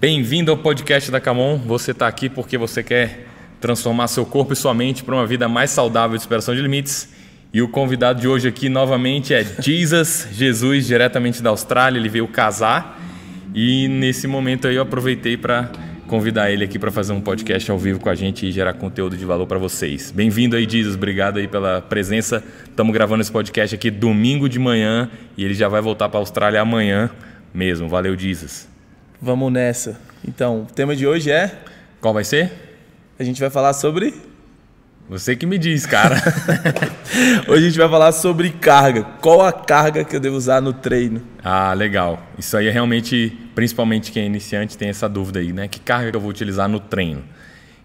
Bem-vindo ao podcast da Camon. Você está aqui porque você quer transformar seu corpo e sua mente para uma vida mais saudável de superação de limites. E o convidado de hoje aqui novamente é Jesus, Jesus, diretamente da Austrália. Ele veio casar e nesse momento aí eu aproveitei para convidar ele aqui para fazer um podcast ao vivo com a gente e gerar conteúdo de valor para vocês. Bem-vindo aí, Jesus. Obrigado aí pela presença. Estamos gravando esse podcast aqui domingo de manhã e ele já vai voltar para a Austrália amanhã mesmo. Valeu, Jesus. Vamos nessa. Então, o tema de hoje é. Qual vai ser? A gente vai falar sobre. Você que me diz, cara. hoje a gente vai falar sobre carga. Qual a carga que eu devo usar no treino? Ah, legal. Isso aí é realmente, principalmente quem é iniciante, tem essa dúvida aí, né? Que carga que eu vou utilizar no treino?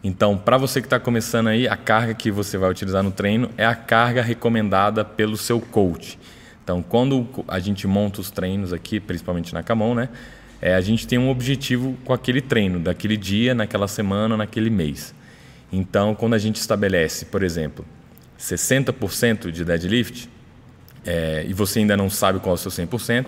Então, para você que está começando aí, a carga que você vai utilizar no treino é a carga recomendada pelo seu coach. Então, quando a gente monta os treinos aqui, principalmente na Camon, né? É, a gente tem um objetivo com aquele treino, daquele dia, naquela semana, naquele mês. Então, quando a gente estabelece, por exemplo, 60% de deadlift, é, e você ainda não sabe qual é o seu 100%,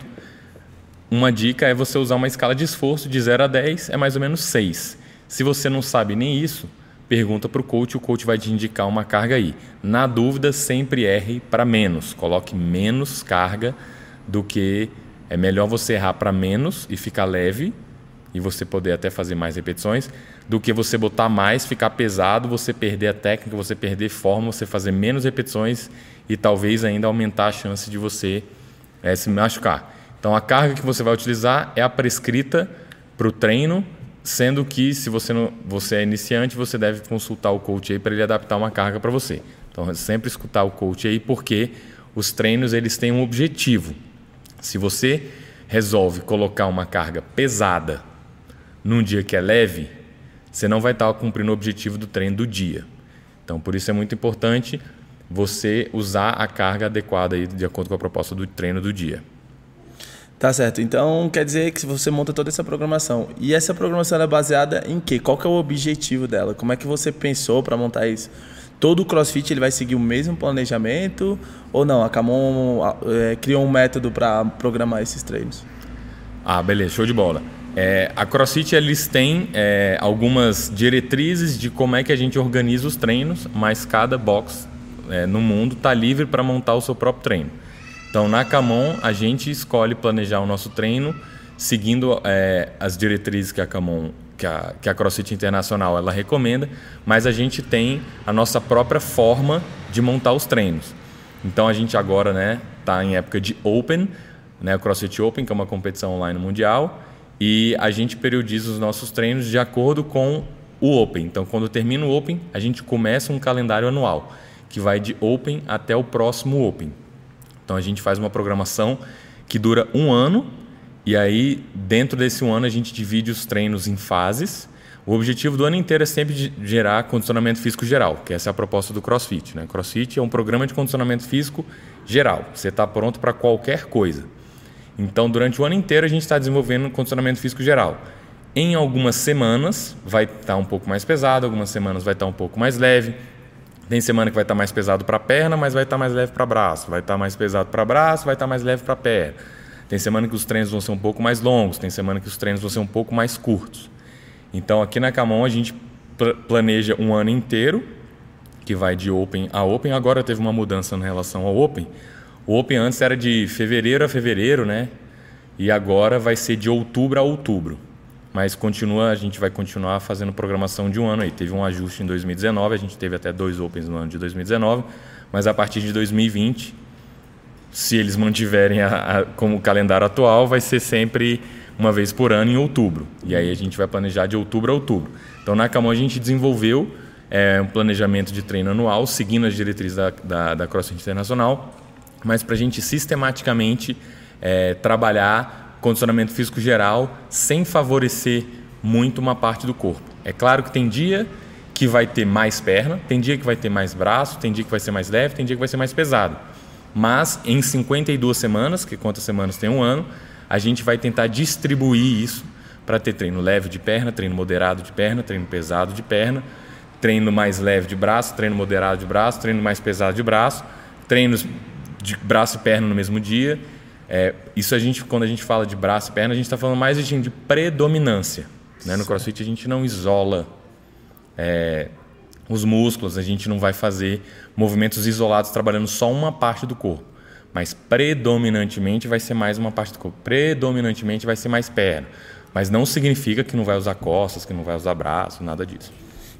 uma dica é você usar uma escala de esforço de 0 a 10, é mais ou menos 6. Se você não sabe nem isso, pergunta para o coach, o coach vai te indicar uma carga aí. Na dúvida, sempre erre para menos. Coloque menos carga do que. É melhor você errar para menos e ficar leve e você poder até fazer mais repetições, do que você botar mais, ficar pesado, você perder a técnica, você perder forma, você fazer menos repetições e talvez ainda aumentar a chance de você é, se machucar. Então a carga que você vai utilizar é a prescrita para o treino, sendo que se você, não, você é iniciante, você deve consultar o coach aí para ele adaptar uma carga para você. Então sempre escutar o coach aí porque os treinos eles têm um objetivo. Se você resolve colocar uma carga pesada num dia que é leve, você não vai estar cumprindo o objetivo do treino do dia. Então, por isso é muito importante você usar a carga adequada aí de acordo com a proposta do treino do dia. Tá certo. Então, quer dizer que você monta toda essa programação. E essa programação é baseada em quê? Qual que é o objetivo dela? Como é que você pensou para montar isso? Todo o CrossFit ele vai seguir o mesmo planejamento ou não? A Camon é, criou um método para programar esses treinos? Ah, beleza, show de bola. É, a CrossFit eles têm é, algumas diretrizes de como é que a gente organiza os treinos, mas cada box é, no mundo está livre para montar o seu próprio treino. Então na Camon a gente escolhe planejar o nosso treino seguindo é, as diretrizes que a Camon, que a, que a CrossFit Internacional ela recomenda, mas a gente tem a nossa própria forma de montar os treinos. Então a gente agora né está em época de Open, né, o CrossFit Open que é uma competição online mundial e a gente periodiza os nossos treinos de acordo com o Open. Então, quando termina o Open, a gente começa um calendário anual, que vai de Open até o próximo Open. Então, a gente faz uma programação que dura um ano, e aí, dentro desse um ano, a gente divide os treinos em fases. O objetivo do ano inteiro é sempre gerar condicionamento físico geral, que essa é a proposta do CrossFit. Né? CrossFit é um programa de condicionamento físico geral. Você está pronto para qualquer coisa. Então, durante o ano inteiro, a gente está desenvolvendo condicionamento físico geral. Em algumas semanas vai estar tá um pouco mais pesado, algumas semanas vai estar tá um pouco mais leve. Tem semana que vai estar tá mais pesado para a perna, mas vai estar mais leve para braço. Vai estar mais pesado para braço, vai estar mais leve para perna. Tem semana que os treinos vão ser um pouco mais longos, tem semana que os treinos vão ser um pouco mais curtos. Então, aqui na Camon, a gente planeja um ano inteiro, que vai de Open a Open. Agora teve uma mudança em relação ao Open o Open antes era de fevereiro a fevereiro, né? E agora vai ser de outubro a outubro. Mas continua, a gente vai continuar fazendo programação de um ano aí. Teve um ajuste em 2019, a gente teve até dois Opens no ano de 2019, mas a partir de 2020, se eles mantiverem a, a, como o calendário atual, vai ser sempre uma vez por ano em outubro. E aí a gente vai planejar de outubro a outubro. Então na Camon a gente desenvolveu é, um planejamento de treino anual, seguindo as diretrizes da, da, da CrossFit Internacional mas para a gente sistematicamente é, trabalhar condicionamento físico geral sem favorecer muito uma parte do corpo. É claro que tem dia que vai ter mais perna, tem dia que vai ter mais braço, tem dia que vai ser mais leve, tem dia que vai ser mais pesado. Mas em 52 semanas, que quantas semanas tem um ano, a gente vai tentar distribuir isso para ter treino leve de perna, treino moderado de perna, treino pesado de perna, treino mais leve de braço, treino moderado de braço, treino mais pesado de braço, treinos de braço e perna no mesmo dia. É, isso a gente, quando a gente fala de braço e perna, a gente está falando mais de, de predominância. Né? No CrossFit a gente não isola é, os músculos, a gente não vai fazer movimentos isolados trabalhando só uma parte do corpo. Mas predominantemente vai ser mais uma parte do corpo. Predominantemente vai ser mais perna. Mas não significa que não vai usar costas, que não vai usar braço, nada disso.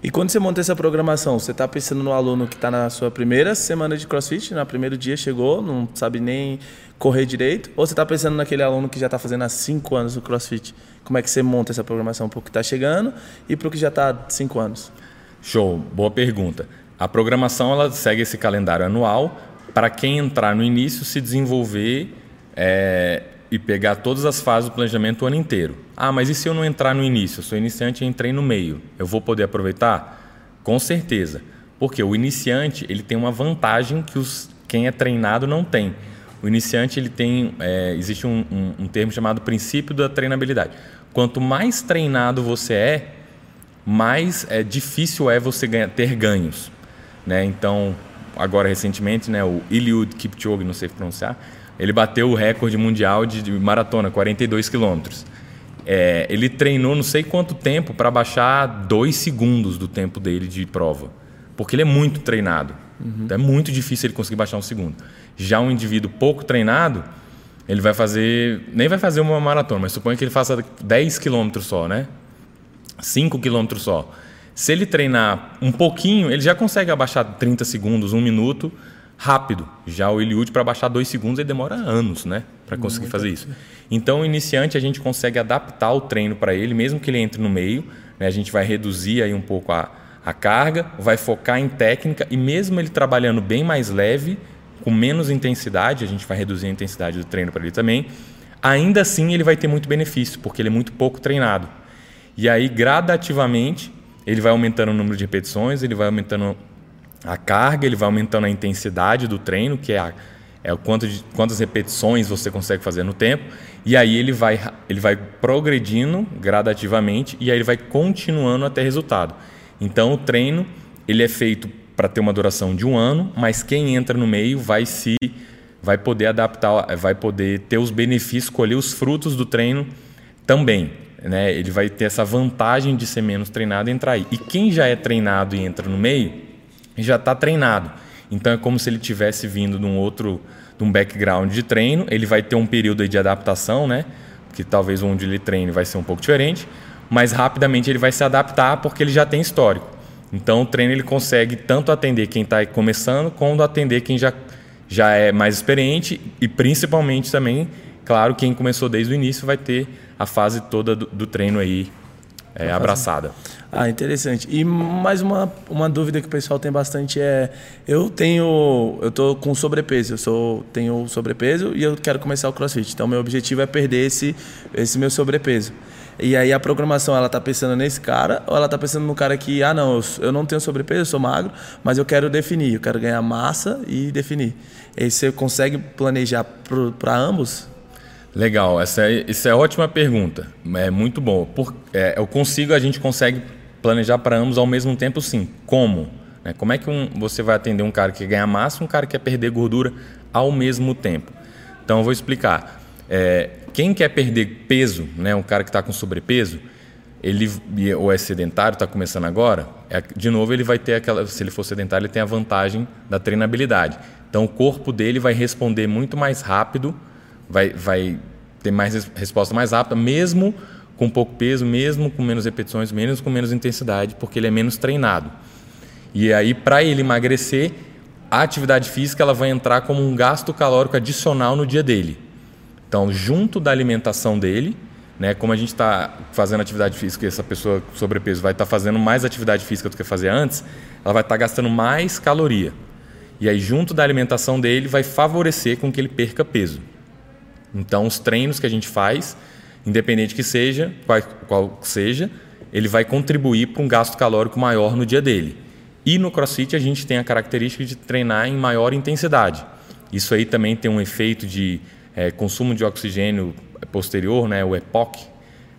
E quando você monta essa programação, você está pensando no aluno que está na sua primeira semana de CrossFit, no primeiro dia chegou, não sabe nem correr direito, ou você está pensando naquele aluno que já está fazendo há cinco anos o CrossFit? Como é que você monta essa programação para o que está chegando e para o que já está há cinco anos? Show, boa pergunta. A programação ela segue esse calendário anual para quem entrar no início se desenvolver é, e pegar todas as fases do planejamento o ano inteiro. Ah, mas e se eu não entrar no início? Eu sou iniciante e entrei no meio. Eu vou poder aproveitar? Com certeza. Porque o iniciante ele tem uma vantagem que os, quem é treinado não tem. O iniciante ele tem é, existe um, um, um termo chamado princípio da treinabilidade. Quanto mais treinado você é, mais é, difícil é você ganhar, ter ganhos. Né? Então, agora recentemente, né, o Eliud Kipchoge, não sei pronunciar, ele bateu o recorde mundial de, de maratona, 42 quilômetros. É, ele treinou não sei quanto tempo para baixar dois segundos do tempo dele de prova. Porque ele é muito treinado. Uhum. Então é muito difícil ele conseguir baixar um segundo. Já um indivíduo pouco treinado, ele vai fazer. Nem vai fazer uma maratona, mas suponha que ele faça 10 quilômetros só, né? 5 quilômetros só. Se ele treinar um pouquinho, ele já consegue abaixar 30 segundos, um minuto, rápido. Já o Eliud, para baixar dois segundos, ele demora anos, né? Para conseguir Muito fazer isso. Então, o iniciante, a gente consegue adaptar o treino para ele, mesmo que ele entre no meio. Né? A gente vai reduzir aí um pouco a, a carga, vai focar em técnica e mesmo ele trabalhando bem mais leve, com menos intensidade, a gente vai reduzir a intensidade do treino para ele também. Ainda assim, ele vai ter muito benefício, porque ele é muito pouco treinado. E aí, gradativamente, ele vai aumentando o número de repetições, ele vai aumentando a carga, ele vai aumentando a intensidade do treino, que é, a, é o quanto de, quantas repetições você consegue fazer no tempo, e aí ele vai, ele vai progredindo gradativamente e aí ele vai continuando até resultado. Então o treino ele é feito para ter uma duração de um ano, mas quem entra no meio vai se vai poder adaptar, vai poder ter os benefícios, colher os frutos do treino também. Né? Ele vai ter essa vantagem de ser menos treinado e entrar aí. E quem já é treinado e entra no meio, já está treinado. Então é como se ele tivesse vindo de um outro, de um background de treino. Ele vai ter um período de adaptação, né? Que talvez onde ele treine vai ser um pouco diferente, mas rapidamente ele vai se adaptar porque ele já tem histórico. Então o treino ele consegue tanto atender quem está começando, quanto atender quem já, já é mais experiente e principalmente também, claro, quem começou desde o início vai ter a fase toda do, do treino aí é, abraçada. Ah, interessante. E mais uma, uma dúvida que o pessoal tem bastante é: eu tenho. Eu tô com sobrepeso, eu sou, tenho sobrepeso e eu quero começar o crossfit. Então, meu objetivo é perder esse, esse meu sobrepeso. E aí a programação, ela tá pensando nesse cara ou ela tá pensando no cara que, ah, não, eu, eu não tenho sobrepeso, eu sou magro, mas eu quero definir, eu quero ganhar massa e definir. E aí você consegue planejar para ambos? Legal, essa é, essa é ótima pergunta. É muito bom. Por, é, eu consigo, a gente consegue planejar para ambos ao mesmo tempo, sim. Como? Né? Como é que um, você vai atender um cara que quer ganhar massa e um cara que quer perder gordura ao mesmo tempo? Então, eu vou explicar. É, quem quer perder peso, né, um cara que está com sobrepeso, ele ou é sedentário, está começando agora, é, de novo ele vai ter aquela, se ele for sedentário, ele tem a vantagem da treinabilidade. Então, o corpo dele vai responder muito mais rápido, vai, vai ter mais resposta mais rápida, mesmo com pouco peso, mesmo com menos repetições, menos com menos intensidade, porque ele é menos treinado. E aí, para ele emagrecer, a atividade física ela vai entrar como um gasto calórico adicional no dia dele. Então, junto da alimentação dele, né, como a gente está fazendo atividade física, essa pessoa com sobrepeso vai estar tá fazendo mais atividade física do que fazia antes, ela vai estar tá gastando mais caloria. E aí, junto da alimentação dele, vai favorecer com que ele perca peso. Então, os treinos que a gente faz independente que seja, qual, qual seja, ele vai contribuir para um gasto calórico maior no dia dele. E no CrossFit a gente tem a característica de treinar em maior intensidade. Isso aí também tem um efeito de é, consumo de oxigênio posterior, né, o EPOC,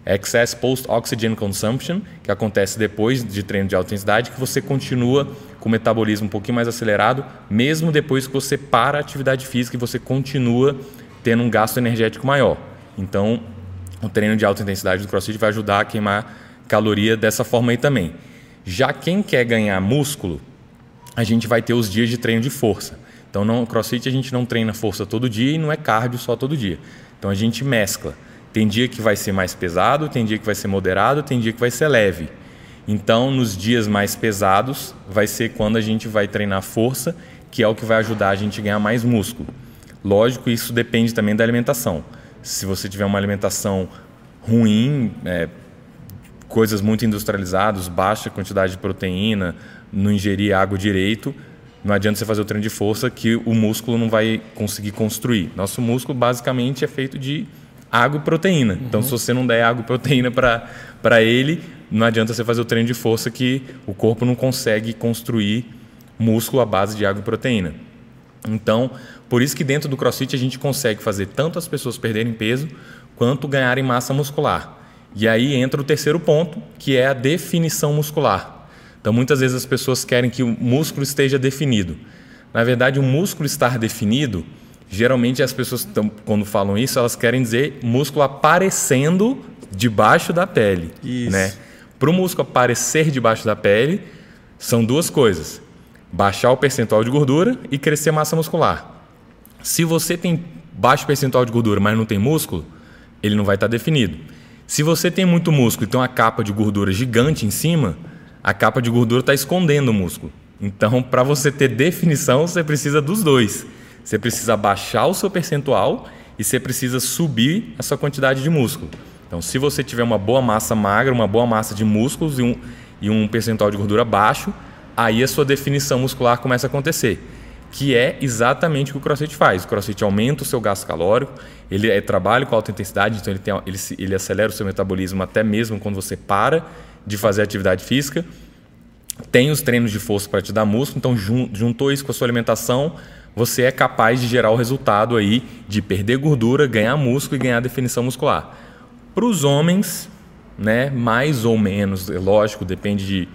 Excess Post Oxygen Consumption, que acontece depois de treino de alta intensidade, que você continua com o metabolismo um pouquinho mais acelerado, mesmo depois que você para a atividade física e você continua tendo um gasto energético maior. Então, o treino de alta intensidade do CrossFit vai ajudar a queimar caloria dessa forma aí também. Já quem quer ganhar músculo, a gente vai ter os dias de treino de força. Então, no CrossFit a gente não treina força todo dia e não é cardio só todo dia. Então a gente mescla. Tem dia que vai ser mais pesado, tem dia que vai ser moderado, tem dia que vai ser leve. Então, nos dias mais pesados, vai ser quando a gente vai treinar força, que é o que vai ajudar a gente a ganhar mais músculo. Lógico, isso depende também da alimentação. Se você tiver uma alimentação ruim, é, coisas muito industrializadas, baixa quantidade de proteína, não ingerir água direito, não adianta você fazer o treino de força que o músculo não vai conseguir construir. Nosso músculo basicamente é feito de água e proteína. Uhum. Então, se você não der água e proteína para ele, não adianta você fazer o treino de força que o corpo não consegue construir músculo à base de água e proteína. Então, por isso que dentro do CrossFit a gente consegue fazer tanto as pessoas perderem peso quanto ganharem massa muscular. E aí entra o terceiro ponto, que é a definição muscular. Então, muitas vezes as pessoas querem que o músculo esteja definido. Na verdade, o músculo estar definido, geralmente as pessoas, quando falam isso, elas querem dizer músculo aparecendo debaixo da pele. Isso. Né? Para o músculo aparecer debaixo da pele, são duas coisas: baixar o percentual de gordura e crescer massa muscular. Se você tem baixo percentual de gordura, mas não tem músculo, ele não vai estar definido. Se você tem muito músculo e tem uma capa de gordura gigante em cima, a capa de gordura está escondendo o músculo. Então, para você ter definição, você precisa dos dois. Você precisa baixar o seu percentual e você precisa subir a sua quantidade de músculo. Então, se você tiver uma boa massa magra, uma boa massa de músculos e um, e um percentual de gordura baixo, aí a sua definição muscular começa a acontecer. Que é exatamente o que o CrossFit faz. O CrossFit aumenta o seu gasto calórico, ele é trabalho com alta intensidade, então ele, tem, ele, ele acelera o seu metabolismo até mesmo quando você para de fazer atividade física. Tem os treinos de força para te dar músculo, então juntou isso com a sua alimentação, você é capaz de gerar o resultado aí de perder gordura, ganhar músculo e ganhar definição muscular. Para os homens, né, mais ou menos, é lógico, depende de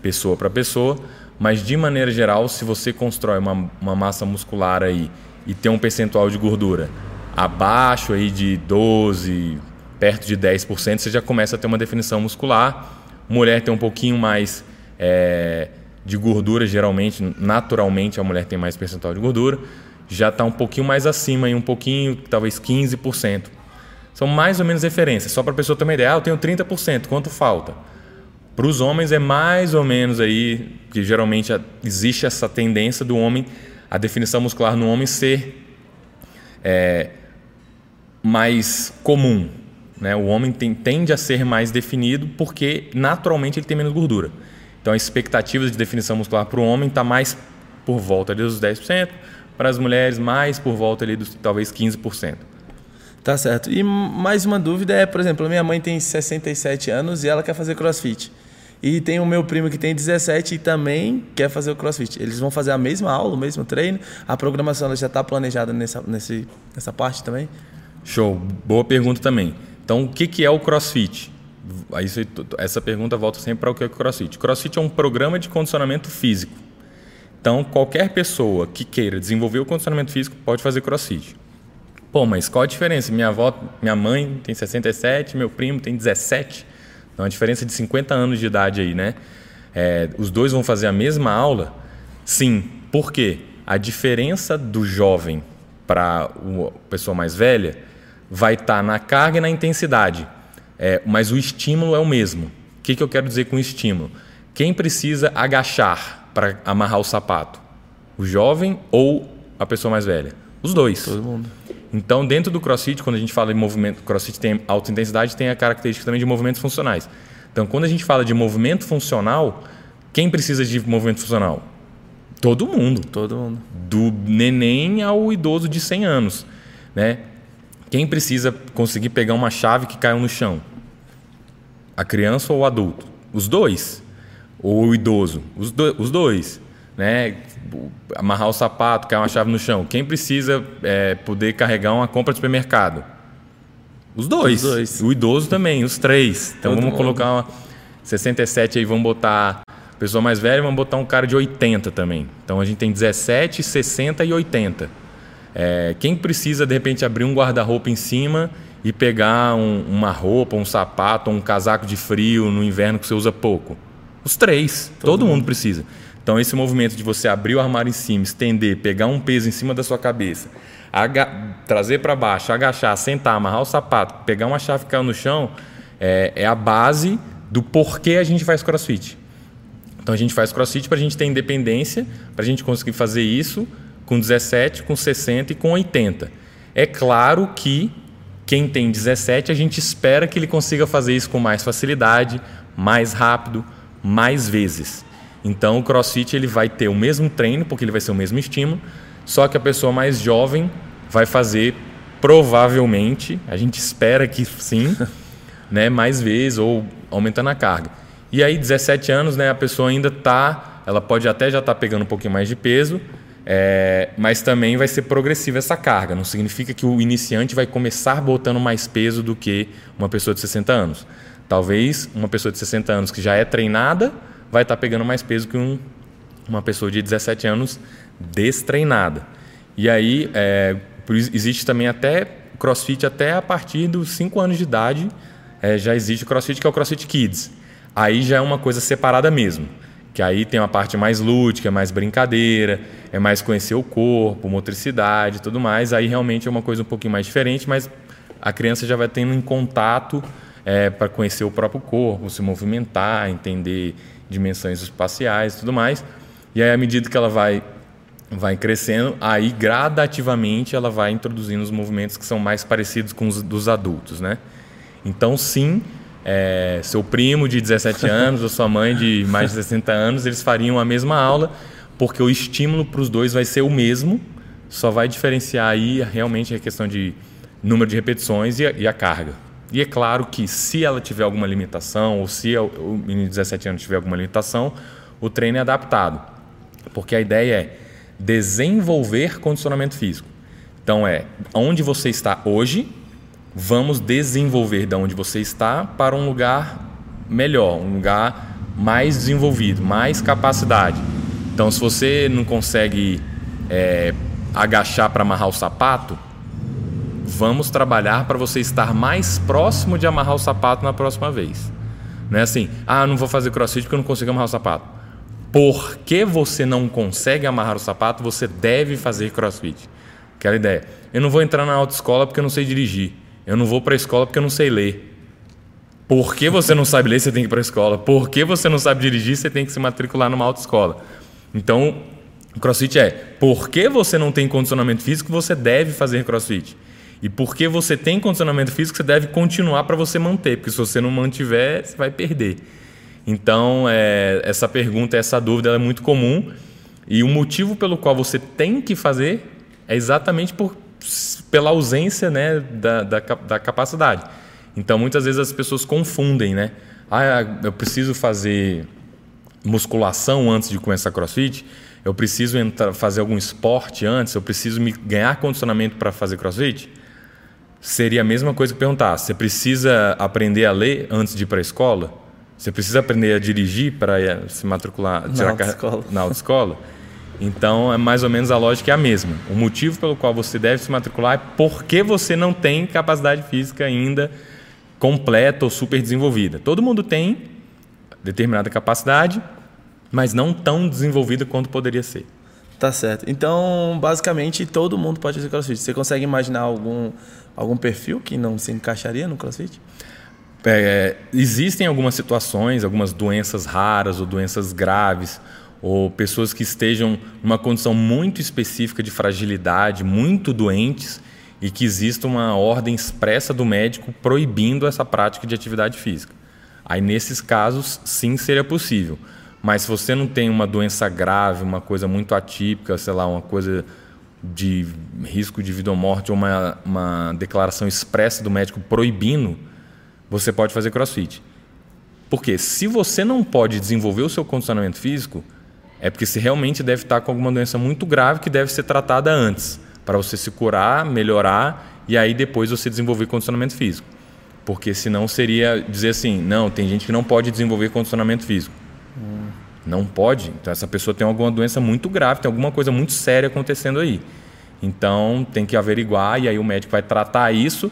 pessoa para pessoa, mas de maneira geral, se você constrói uma, uma massa muscular aí e tem um percentual de gordura abaixo aí de 12, perto de 10%, você já começa a ter uma definição muscular. Mulher tem um pouquinho mais é, de gordura, geralmente, naturalmente a mulher tem mais percentual de gordura, já está um pouquinho mais acima, aí, um pouquinho, talvez 15%. São mais ou menos referências. Só para a pessoa ter uma ideia, ah, eu tenho 30%, quanto falta? Para os homens é mais ou menos aí, que geralmente existe essa tendência do homem, a definição muscular no homem ser é, mais comum. Né? O homem tem, tende a ser mais definido porque naturalmente ele tem menos gordura. Então a expectativa de definição muscular para o homem está mais por volta ali dos 10%, para as mulheres mais por volta ali dos talvez 15%. Tá certo. E mais uma dúvida é, por exemplo, minha mãe tem 67 anos e ela quer fazer crossfit. E tem o meu primo que tem 17 e também quer fazer o crossfit. Eles vão fazer a mesma aula, o mesmo treino. A programação já está planejada nessa, nesse, nessa parte também? Show. Boa pergunta também. Então, o que, que é o crossfit? essa pergunta volta sempre para o que é o crossfit. Crossfit é um programa de condicionamento físico. Então, qualquer pessoa que queira desenvolver o condicionamento físico pode fazer crossfit. Pô, mas qual a diferença? Minha avó, minha mãe tem 67, meu primo tem 17. Então, uma diferença de 50 anos de idade aí, né? É, os dois vão fazer a mesma aula? Sim. Por quê? A diferença do jovem para a pessoa mais velha vai estar tá na carga e na intensidade. É, mas o estímulo é o mesmo. O que, que eu quero dizer com estímulo? Quem precisa agachar para amarrar o sapato? O jovem ou a pessoa mais velha? Os dois. Todo mundo. Então, dentro do CrossFit, quando a gente fala de movimento, CrossFit tem alta intensidade, tem a característica também de movimentos funcionais. Então, quando a gente fala de movimento funcional, quem precisa de movimento funcional? Todo mundo. Todo mundo. Do neném ao idoso de 100 anos, né? Quem precisa conseguir pegar uma chave que caiu no chão? A criança ou o adulto? Os dois. Ou o idoso? Os, do, os dois né, amarrar o sapato, cair uma chave no chão. Quem precisa é, poder carregar uma compra de supermercado? Os dois. os dois. O idoso também, os três. Então Todo vamos mundo. colocar uma 67 aí, vamos botar pessoa mais velha, vamos botar um cara de 80 também. Então a gente tem 17, 60 e 80. É, quem precisa de repente abrir um guarda-roupa em cima e pegar um, uma roupa, um sapato, um casaco de frio no inverno que você usa pouco? Os três. Todo, Todo mundo. mundo precisa. Então, esse movimento de você abrir o armário em cima, estender, pegar um peso em cima da sua cabeça, trazer para baixo, agachar, sentar, amarrar o sapato, pegar uma chave que caiu no chão, é, é a base do porquê a gente faz crossfit. Então, a gente faz crossfit para a gente ter independência, para a gente conseguir fazer isso com 17, com 60 e com 80. É claro que quem tem 17, a gente espera que ele consiga fazer isso com mais facilidade, mais rápido, mais vezes. Então o CrossFit ele vai ter o mesmo treino, porque ele vai ser o mesmo estímulo, só que a pessoa mais jovem vai fazer provavelmente, a gente espera que sim, né, mais vezes ou aumentando a carga. E aí 17 anos, né, a pessoa ainda tá, ela pode até já estar tá pegando um pouquinho mais de peso, é, mas também vai ser progressiva essa carga. Não significa que o iniciante vai começar botando mais peso do que uma pessoa de 60 anos. Talvez uma pessoa de 60 anos que já é treinada vai estar tá pegando mais peso que um, uma pessoa de 17 anos destreinada. E aí é, existe também até CrossFit até a partir dos 5 anos de idade é, já existe o CrossFit que é o CrossFit Kids. Aí já é uma coisa separada mesmo. Que aí tem uma parte mais lúdica, é mais brincadeira, é mais conhecer o corpo, motricidade e tudo mais. Aí realmente é uma coisa um pouquinho mais diferente, mas a criança já vai tendo em contato é, para conhecer o próprio corpo, se movimentar, entender dimensões espaciais e tudo mais. E aí, à medida que ela vai, vai crescendo, aí gradativamente ela vai introduzindo os movimentos que são mais parecidos com os dos adultos, né? Então, sim, é, seu primo de 17 anos ou sua mãe de mais de 60 anos, eles fariam a mesma aula, porque o estímulo para os dois vai ser o mesmo, só vai diferenciar aí realmente a questão de número de repetições e a, e a carga. E é claro que se ela tiver alguma limitação, ou se o menino de 17 anos tiver alguma limitação, o treino é adaptado. Porque a ideia é desenvolver condicionamento físico. Então é onde você está hoje, vamos desenvolver de onde você está para um lugar melhor, um lugar mais desenvolvido, mais capacidade. Então, se você não consegue é, agachar para amarrar o sapato, vamos trabalhar para você estar mais próximo de amarrar o sapato na próxima vez. Não é assim, ah, não vou fazer crossfit porque eu não consigo amarrar o sapato. Porque você não consegue amarrar o sapato, você deve fazer crossfit. Aquela ideia. Eu não vou entrar na autoescola porque eu não sei dirigir. Eu não vou para a escola porque eu não sei ler. Por que você não sabe ler, você tem que ir para a escola. Por que você não sabe dirigir, você tem que se matricular numa autoescola. Então, o crossfit é por que você não tem condicionamento físico, você deve fazer crossfit. E porque você tem condicionamento físico, você deve continuar para você manter, porque se você não mantiver, você vai perder. Então, é, essa pergunta, essa dúvida é muito comum. E o motivo pelo qual você tem que fazer é exatamente por pela ausência né, da, da, da, capacidade. Então, muitas vezes as pessoas confundem, né? Ah, eu preciso fazer musculação antes de começar crossfit, eu preciso entrar, fazer algum esporte antes, eu preciso me ganhar condicionamento para fazer crossfit? Seria a mesma coisa que perguntar: você precisa aprender a ler antes de ir para a escola? Você precisa aprender a dirigir para se matricular na autoescola? Na autoescola? Então, é mais ou menos a lógica é a mesma. O motivo pelo qual você deve se matricular é porque você não tem capacidade física ainda completa ou super desenvolvida. Todo mundo tem determinada capacidade, mas não tão desenvolvida quanto poderia ser. Tá certo. Então, basicamente, todo mundo pode fazer crossfit. Você consegue imaginar algum, algum perfil que não se encaixaria no crossfit? É, existem algumas situações, algumas doenças raras ou doenças graves ou pessoas que estejam numa condição muito específica de fragilidade, muito doentes, e que exista uma ordem expressa do médico proibindo essa prática de atividade física. Aí, nesses casos, sim, seria possível. Mas se você não tem uma doença grave, uma coisa muito atípica, sei lá, uma coisa de risco de vida ou morte, ou uma, uma declaração expressa do médico proibindo, você pode fazer crossfit. Porque se você não pode desenvolver o seu condicionamento físico, é porque você realmente deve estar com alguma doença muito grave que deve ser tratada antes, para você se curar, melhorar e aí depois você desenvolver condicionamento físico. Porque senão seria dizer assim, não, tem gente que não pode desenvolver condicionamento físico. Hum. Não pode. Então essa pessoa tem alguma doença muito grave, tem alguma coisa muito séria acontecendo aí. Então tem que averiguar e aí o médico vai tratar isso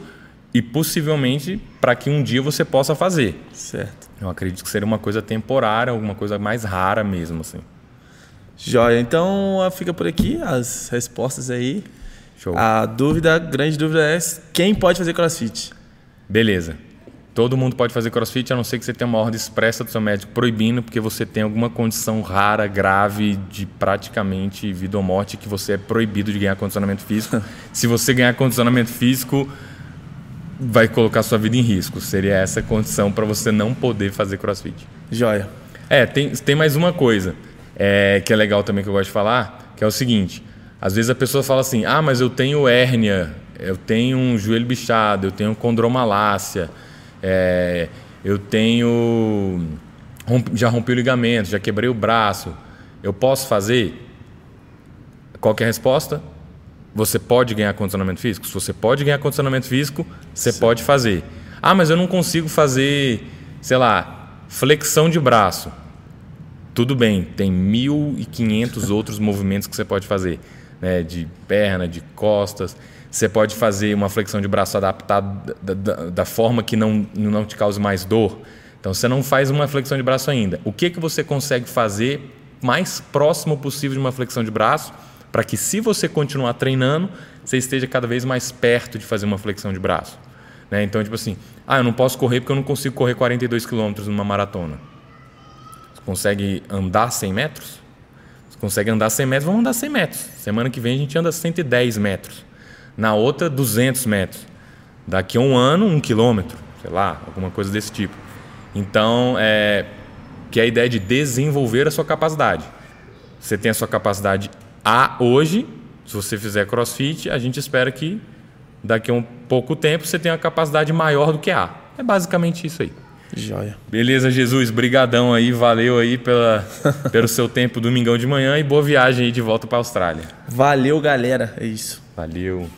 e possivelmente para que um dia você possa fazer. Certo. Eu acredito que seria uma coisa temporária, alguma coisa mais rara mesmo, assim. Joia. Então fica por aqui as respostas aí. Show. A dúvida, a grande dúvida é quem pode fazer crossfit? Beleza. Todo mundo pode fazer crossfit, a não ser que você tenha uma ordem expressa do seu médico proibindo, porque você tem alguma condição rara, grave, de praticamente vida ou morte, que você é proibido de ganhar condicionamento físico. Se você ganhar condicionamento físico, vai colocar sua vida em risco. Seria essa a condição para você não poder fazer crossfit. Joia. É, tem, tem mais uma coisa é, que é legal também que eu gosto de falar, que é o seguinte: às vezes a pessoa fala assim, ah, mas eu tenho hérnia, eu tenho um joelho bichado, eu tenho condromalácia, é, eu tenho. já rompi o ligamento, já quebrei o braço, eu posso fazer? Qual é a resposta? Você pode ganhar condicionamento físico? Se você pode ganhar condicionamento físico, você Sim. pode fazer. Ah, mas eu não consigo fazer, sei lá, flexão de braço. Tudo bem, tem 1.500 outros movimentos que você pode fazer, né? de perna, de costas. Você pode fazer uma flexão de braço adaptada da, da, da, forma que não, não te cause mais dor. Então você não faz uma flexão de braço ainda. O que, que você consegue fazer mais próximo possível de uma flexão de braço para que, se você continuar treinando, você esteja cada vez mais perto de fazer uma flexão de braço. Né? Então, tipo assim, ah, eu não posso correr porque eu não consigo correr 42 km numa maratona. Você consegue andar 100 metros? Você consegue andar 100 metros? Vamos andar 100 metros. Semana que vem a gente anda 110 metros. Na outra, 200 metros. Daqui a um ano, um quilômetro. Sei lá, alguma coisa desse tipo. Então, é, que é a ideia de desenvolver a sua capacidade. Você tem a sua capacidade a hoje, se você fizer crossfit, a gente espera que daqui a um pouco tempo você tenha uma capacidade maior do que A. É basicamente isso aí. Joia. Beleza, Jesus, brigadão aí, valeu aí pela, pelo seu tempo domingão de manhã e boa viagem aí de volta para a Austrália. Valeu, galera, é isso. Valeu.